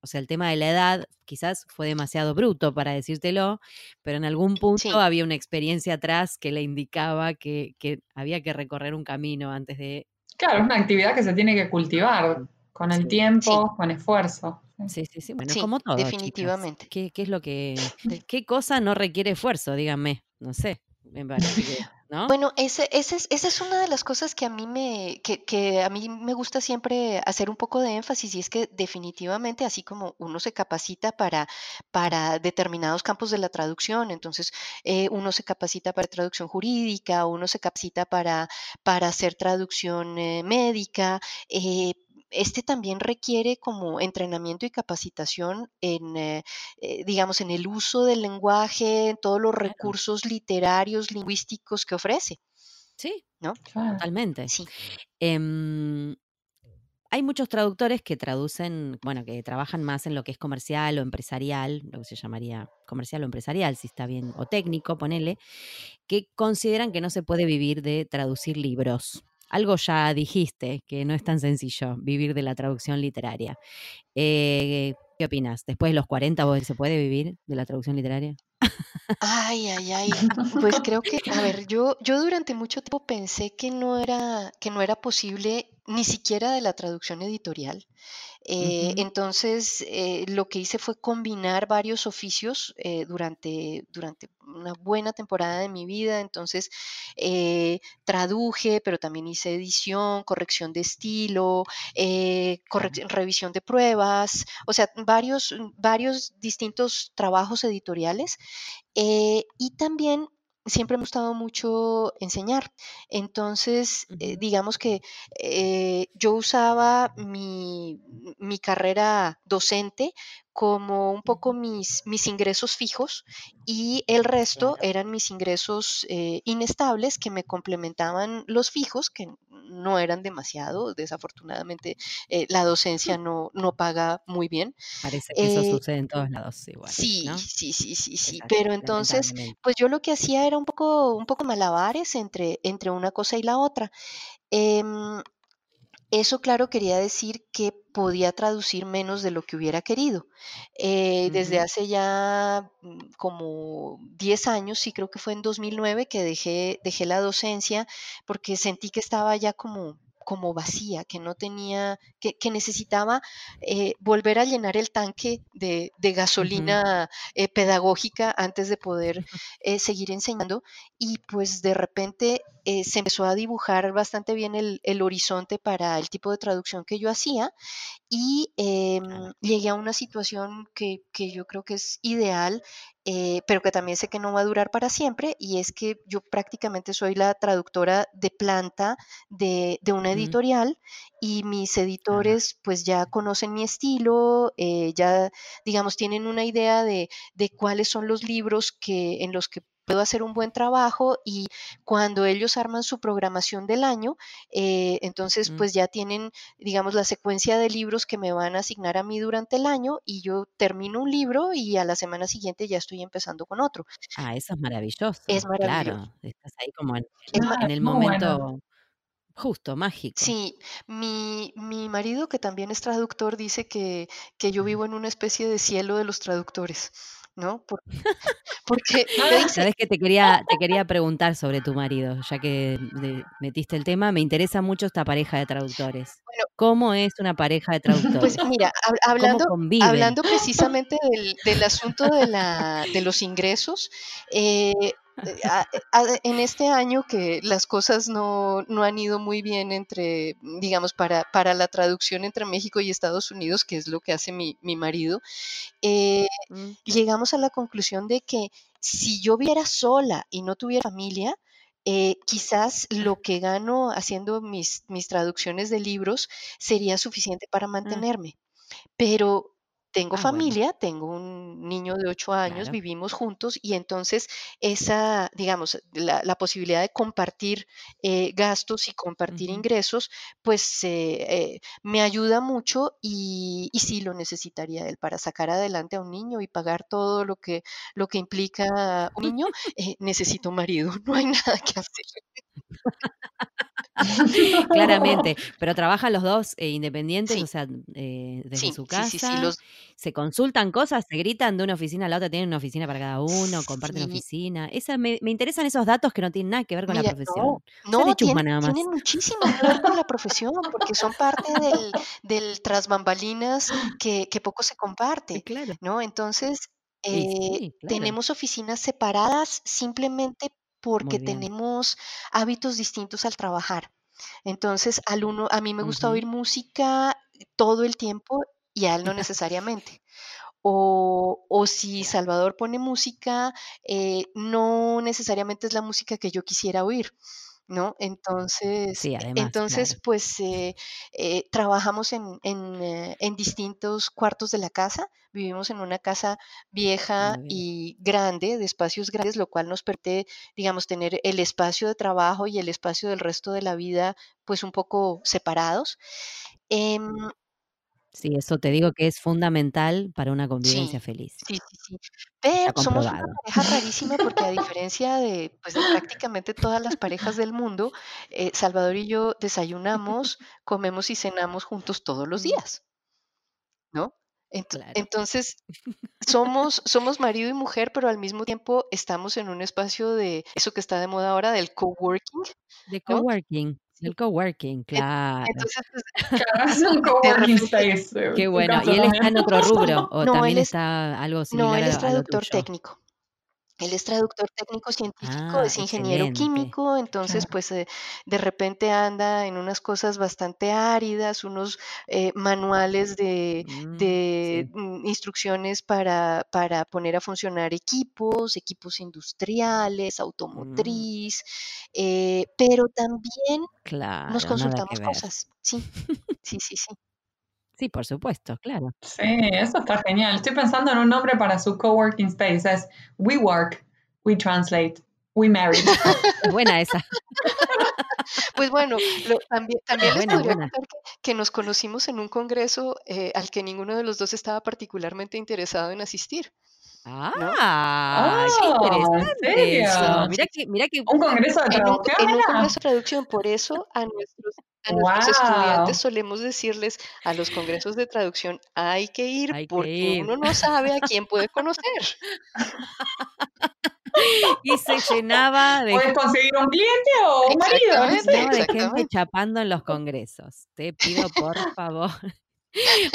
o sea, el tema de la edad quizás fue demasiado bruto para decírtelo, pero en algún punto había una experiencia atrás que le indicaba que, que había que recorrer un camino antes de... Claro, es una actividad que se tiene que cultivar con el tiempo, con esfuerzo. Sí, sí, sí. Bueno, como todo. Definitivamente. ¿Qué, ¿Qué, es lo que. *laughs* ¿Qué cosa no requiere esfuerzo? Díganme. No sé. ¿no? Bueno, ese, ese es, esa es una de las cosas que a mí me, que, que, a mí me gusta siempre hacer un poco de énfasis, y es que definitivamente, así como uno se capacita para, para determinados campos de la traducción, entonces eh, uno se capacita para traducción jurídica, uno se capacita para, para hacer traducción eh, médica, eh, este también requiere como entrenamiento y capacitación en, eh, eh, digamos, en el uso del lenguaje, en todos los recursos literarios, lingüísticos que ofrece. Sí, ¿no? Totalmente. Sí. Em, hay muchos traductores que traducen, bueno, que trabajan más en lo que es comercial o empresarial, lo que se llamaría comercial o empresarial, si está bien, o técnico, ponele, que consideran que no se puede vivir de traducir libros algo ya dijiste, que no es tan sencillo vivir de la traducción literaria. Eh, ¿Qué opinas? ¿Después de los 40 se puede vivir de la traducción literaria? Ay, ay, ay. Pues creo que, a ver, yo, yo durante mucho tiempo pensé que no era, que no era posible ni siquiera de la traducción editorial. Eh, entonces, eh, lo que hice fue combinar varios oficios eh, durante, durante una buena temporada de mi vida. Entonces, traduje, pero también hice edición, corrección de estilo, revisión de pruebas, o sea, varios, varios distintos trabajos editoriales. y también siempre me ha gustado mucho enseñar. Entonces, eh, digamos que eh, yo usaba mi, mi, carrera docente como un poco mis, mis ingresos fijos y el resto eran mis ingresos eh, inestables que me complementaban los fijos, que no eran demasiado. Desafortunadamente, eh, la docencia no, no paga muy bien. Parece que eso eh, sucede en todos lados igual. Sí, sí, sí, sí, sí. Pero entonces, pues yo lo que hacía era un poco, un poco malabares entre, entre una cosa y la otra. Em, eso, claro, quería decir que podía traducir menos de lo que hubiera querido. Eh, desde hace ya mm, como 10 años, sí creo que fue en 2009 que dejé, dejé la docencia porque sentí que estaba ya como como vacía, que no tenía, que, necesitaba eh, volver a llenar el tanque de, gasolina eh, pedagógica antes de poder *laughs* eh, seguir enseñando. Y pues de repente se empezó a dibujar bastante bien el, el, horizonte para el tipo de traducción que yo hacía y llegué a una situación que, yo creo que es ideal, eh, pero que también sé que no va a durar para siempre, y es que yo prácticamente soy la traductora de planta de, una editorial y mis editores pues ya conocen mi estilo, eh, ya digamos tienen una idea de, de cuáles son los libros que, en los que puedo hacer un buen trabajo y cuando ellos arman su programación del año, eh, entonces mm. pues ya tienen, digamos, la secuencia de libros que me van a asignar a mí durante el año y yo termino un libro y a la semana siguiente ya estoy empezando con otro. Ah, eso es maravilloso. Es maravilloso. Claro, estás ahí como en, el momento... Justo, mágico. Sí, mi, mi, marido, que también es traductor, dice que, que yo vivo en una especie de cielo de los traductores. ¿No? *laughs* *laughs* porque sabes que te quería te quería preguntar sobre tu marido, ya que metiste el tema, me interesa mucho esta pareja de traductores. ¿Cómo es una pareja de traductores? Pues mira, hablando, hablando precisamente del, del asunto de, la, de los ingresos, eh, eh, en este año que las cosas no, han ido muy bien entre, digamos, para, para, la traducción entre México y Estados Unidos, que es lo que hace mi, marido, eh, mm. llegamos a la conclusión de que si yo viera sola y no tuviera familia, eh, quizás lo que gano haciendo mis, mis traducciones de libros sería suficiente para mm. mantenerme. Pero tengo ah, familia, tengo un niño de ocho años, vivimos juntos y entonces esa, digamos, la, posibilidad de compartir eh, gastos y compartir ingresos, pues eh, me ayuda mucho y, y, sí lo necesitaría él para sacar adelante a un niño y pagar todo lo que, lo que implica un niño. Eh, necesito un marido, *laughs* no hay nada que hacer. *laughs* Claramente, *laughs* pero trabajan los dos eh, independientes, o sea, eh, desde su casa. Sí, Se consultan cosas, se gritan de una oficina a la otra, tienen una oficina para cada uno, comparten oficina. Esa, me, interesan esos datos que no tienen nada que ver con la profesión. No, no tienen, muchísimo que ver con la profesión, porque son parte del, del tras bambalinas que, poco se comparte. Claro. ¿no? Entonces, eh, tenemos oficinas separadas simplemente porque tenemos hábitos distintos al trabajar. Entonces, al uno, a mí me gusta oír música todo el tiempo y a él no *laughs* necesariamente. O, o, si Salvador pone música, eh, no necesariamente es la música que yo quisiera oír. ¿No? Entonces, entonces pues eh, eh, trabajamos en, eh, en, distintos cuartos de la casa, vivimos en una casa vieja y grande, de espacios grandes, lo cual nos permite, digamos, tener el espacio de trabajo y el espacio del resto de la vida pues un poco separados. Sí, eso te digo que es fundamental para una convivencia feliz. Sí, sí, sí. Pero somos una pareja *laughs* rarísima porque a diferencia de, pues, prácticamente todas las parejas del mundo, eh, Salvador y yo desayunamos, comemos y cenamos juntos todos los días, ¿no? Entonces, *laughs* somos, somos marido y mujer, pero al mismo tiempo estamos en un espacio de eso que está de moda ahora, del coworking. De coworking. El coworking, claro. Entonces, pues, Claro, *laughs* es un *laughs* coworking space. eh, Qué tu bueno. ¿Y él está en otro rubro *laughs* o No, también es- está algo similar no, él es traductor técnico. Él es traductor técnico científico, Ah, es ingeniero excelente. químico, entonces Claro. pues eh, de repente anda en unas cosas bastante áridas, unos eh, manuales de, Mm, de sí, mm, instrucciones para, para poner a funcionar equipos, equipos industriales, Mm. automotriz, eh, pero también claro, nos consultamos cosas. Sí, sí, sí, sí. Sí, por supuesto, claro. Sí, eso está genial. Estoy pensando en un nombre para su coworking space. Es We Work, We Translate, We. Es *laughs* buena esa. Pues bueno, lo- también, también les podría que, que nos conocimos en un congreso eh, al que ninguno de los dos estaba particularmente interesado en asistir. Ah, Oh, ¿en interesante eso. Mira que, mira que Un congreso de En un, en congreso de traducción, por eso a nuestros, a nuestros Wow. estudiantes solemos decirles a los congresos de traducción hay que ir hay que porque ir. uno no sabe a quién puede conocer. *laughs* Y se llenaba de, Puedes conseguir un cliente o un marido, no sé. llenaba de gente chapando en los congresos. Te pido por favor.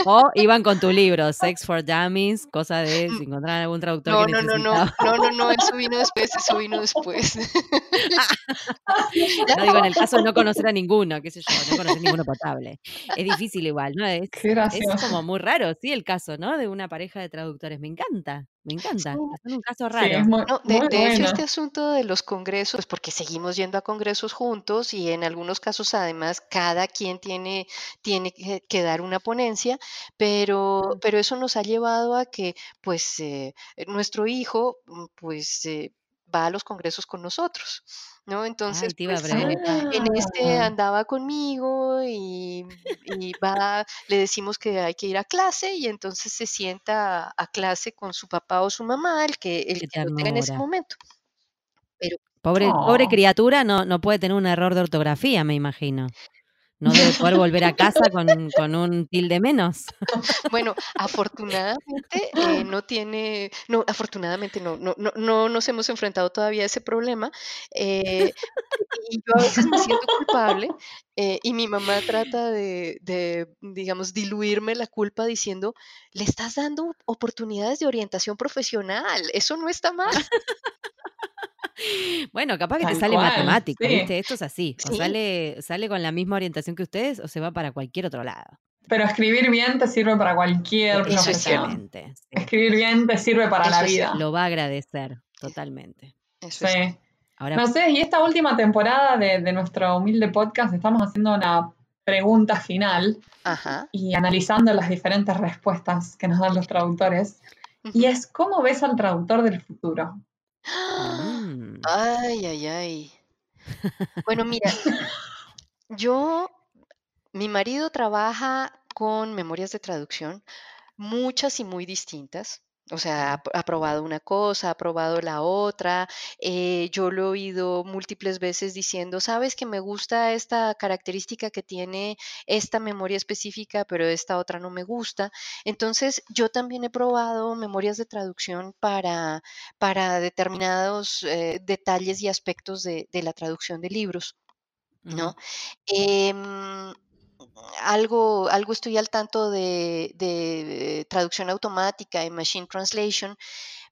O iban con tu libro, Sex for Dummies, cosa de si encontraran algún traductor No, que no, no, no, no, no, no, eso vino después, eso vino después. *laughs* No digo en el caso de no conocer a ninguno, qué sé yo, no conocer ninguno potable. Es difícil igual, ¿no? Es, es como muy raro, sí, el caso, ¿no? De una pareja de traductores. Me encanta, me encanta. Sí. Es un caso Sí, raro. es muy, No, de, muy de hecho, este asunto de los congresos, pues porque seguimos yendo a congresos juntos y en algunos casos además cada quien tiene, tiene que, que dar una ponencia, pero, pero eso nos ha llevado a que pues eh, nuestro hijo mm, pues eh, va a los congresos con nosotros, ¿no? Ay, Entonces, pues preguntar. en este Ah, andaba conmigo y, y va, le decimos que hay que ir a clase y entonces se sienta a, clase con su papá o su mamá, el que, el que lo tenga en ese momento. Pero Pobre, pobre criatura no, no puede tener un error de ortografía, me imagino. No debe poder volver a casa con, con un tilde menos. *laughs* bueno, afortunadamente eh, no tiene, no, afortunadamente no, no, no, no nos hemos enfrentado todavía a ese problema. eh, y yo a veces me siento culpable eh, y mi mamá trata de, de, digamos, diluirme la culpa diciendo, le estás dando oportunidades de orientación profesional, eso no está mal. Bueno, capaz que te sale cual, matemático, sí. ¿viste? Esto es así. O Sí. sale, sale con la misma orientación que ustedes o se va para cualquier otro lado. Pero escribir bien te sirve para cualquier Eso profesión. Sí. Escribir bien te sirve para la Eso vida. Lo va a agradecer, totalmente. Eso es. Sí. Ahora, No sé, y esta última temporada de, de nuestro humilde podcast estamos haciendo una pregunta final Ajá. y analizando las diferentes respuestas que nos dan los traductores. Y es, ¿cómo ves al traductor del futuro? mm, Ay, ay, ay. Bueno, mira, yo, mi marido trabaja con memorias de traducción, muchas y muy distintas. O sea, ha, probado una cosa, ha probado la otra. eh, yo lo he oído múltiples veces diciendo, sabes que me gusta esta característica que tiene esta memoria específica, pero esta otra no me gusta. Entonces, yo también he probado memorias de traducción para, para determinados eh, detalles y aspectos de, de la traducción de libros. ¿no? Algo, algo estoy al tanto de, de traducción automática y machine translation,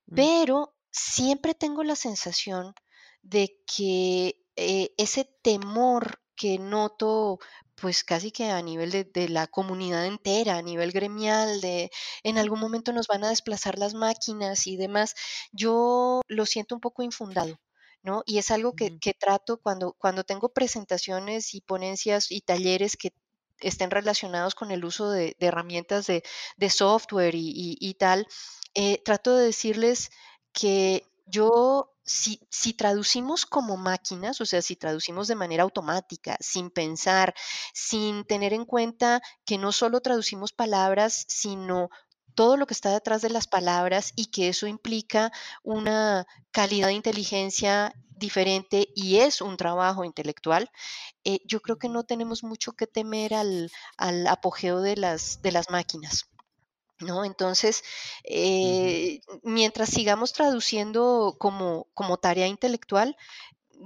Mm. pero siempre tengo la sensación de que eh, ese temor que noto pues casi que a nivel de, de la comunidad entera, a nivel gremial, de en algún momento nos van a desplazar las máquinas y demás, yo lo siento un poco infundado. ¿no? Y es algo que, que trato cuando, cuando tengo presentaciones y ponencias y talleres que estén relacionados con el uso de, herramientas de, software y tal, eh, trato de decirles que yo, si, si traducimos como máquinas, o sea, si traducimos de manera automática, sin pensar, sin tener en cuenta que no solo traducimos palabras, sino todo lo que está detrás de las palabras y que eso implica una calidad de inteligencia diferente y es un trabajo intelectual, eh, yo creo que no tenemos mucho que temer al, al apogeo de las, de las máquinas. ¿No? Entonces, eh, mientras sigamos traduciendo como, como tarea intelectual,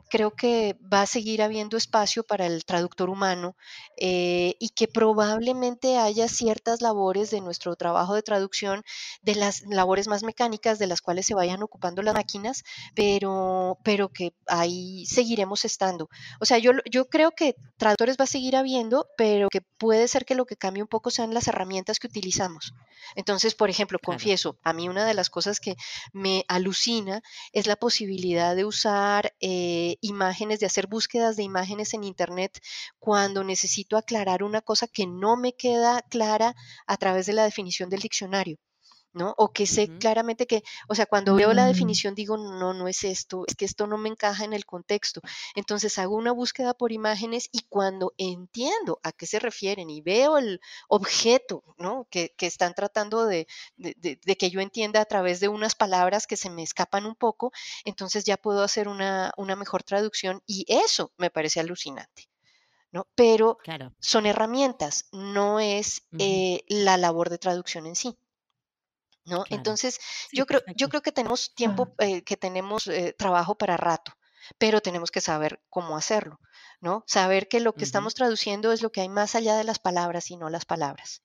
creo que va a seguir habiendo espacio para el traductor humano eh, y que probablemente haya ciertas labores de nuestro trabajo de traducción, de las labores más mecánicas de las cuales se vayan ocupando las máquinas, pero, pero que ahí seguiremos estando. O sea, yo, yo creo que traductores va a seguir habiendo, pero que puede ser que lo que cambie un poco sean las herramientas que utilizamos. Entonces, por ejemplo, confieso, a mí una de las cosas que me alucina es la posibilidad de usar eh, imágenes, de hacer búsquedas de imágenes en Internet cuando necesito aclarar una cosa que no me queda clara a través de la definición del diccionario. ¿No? O que sé claramente que, o sea, cuando veo la mm. definición digo, no, no es esto, es que esto no me encaja en el contexto. Entonces hago una búsqueda por imágenes y cuando entiendo a qué se refieren y veo el objeto, ¿no? Que, están tratando de, que yo entienda a través de unas palabras que se me escapan un poco, entonces ya puedo hacer una, mejor traducción y eso me parece alucinante. ¿no? Pero son herramientas, no es eh, la labor de traducción en sí. ¿No? Entonces, yo, creo, yo creo que tenemos tiempo, eh, que tenemos eh, trabajo para rato, pero tenemos que saber cómo hacerlo, ¿no? Saber que lo que estamos traduciendo es lo que hay más allá de las palabras y no las palabras.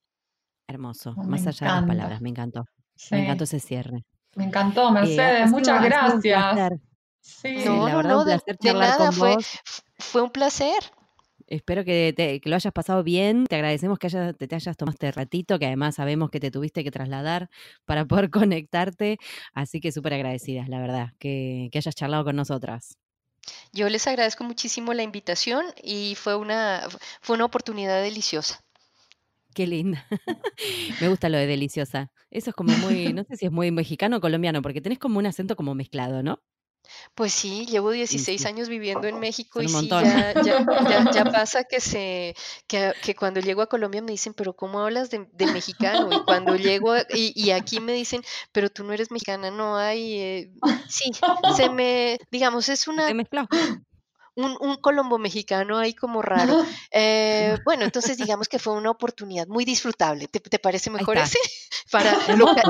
Hermoso, más allá de las palabras, me encantó. Me encantó ese cierre. Me encantó, eh, Mercedes, muchas gracias. Sí. No, la verdad, de, nada, fue, fue un placer. Espero que, lo hayas pasado bien. Te agradecemos que te, hayas tomado este ratito, que además sabemos que te tuviste que trasladar para poder *laughs* conectarte. Así que súper agradecidas, la verdad, que, hayas charlado con nosotras. Yo les agradezco muchísimo la invitación y fue una, fue una oportunidad deliciosa. Qué linda. *laughs* Me gusta lo de deliciosa. Eso es como muy, no sé si es muy mexicano o colombiano, porque tenés como un acento como mezclado, ¿no? Pues sí, llevo 16 años viviendo en México y sí, ya, ya, ya, *laughs* pasa que, se, que, que, cuando llego a Colombia me dicen, pero ¿cómo hablas de, de mexicano? Y cuando llego, y, y, aquí me dicen, pero tú no eres mexicana, no hay, eh, sí, se *laughs* me, digamos, es una... Un, un, colombo mexicano ahí como raro. *laughs* Eh, bueno, entonces digamos que fue una oportunidad muy disfrutable. ¿Te, te parece mejor ese? Para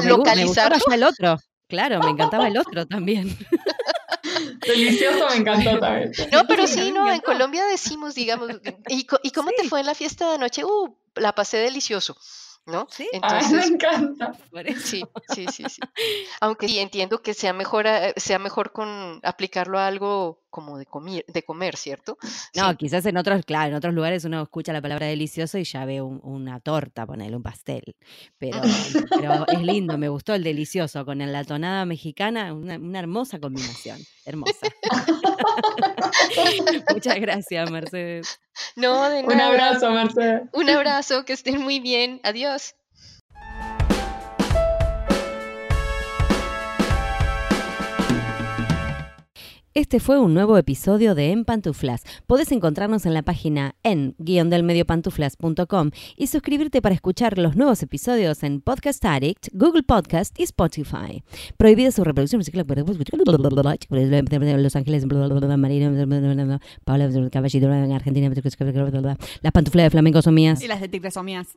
localizar. el otro. Claro, me encantaba el otro también. *laughs* Delicioso, me encantó también. No, pero sí, no, en Colombia decimos, digamos, ¿y, y cómo te fue en la fiesta de anoche? Uh, la pasé delicioso. ¿no? Sí, Entonces, me encanta. Sí, sí, sí, sí. Aunque sí entiendo que sea mejor, eh, sea mejor con aplicarlo a algo como de comer, de comer ¿cierto? *laughs* No, quizás en otros, claro, en otros lugares uno escucha la palabra delicioso y ya ve una torta, ponerle un pastel. Pero, *laughs* pero es lindo, me gustó el delicioso, con la tonada mexicana, una, una hermosa combinación, hermosa. *laughs* Muchas gracias, Mercedes. No, de nada. Un abrazo, Mercedes. Un abrazo, que estén muy bien. Adiós. Este fue un nuevo episodio de En Pantuflas. Podés encontrarnos en la página en guiondelmediopantuflas.com y suscribirte para escuchar los nuevos episodios en Podcast Addict, Google Podcast y Spotify. Prohibida su reproducción Los Ángeles, Paula Caballito, Argentina, las pantuflas de flamenco son mías. Y las de tigre son mías.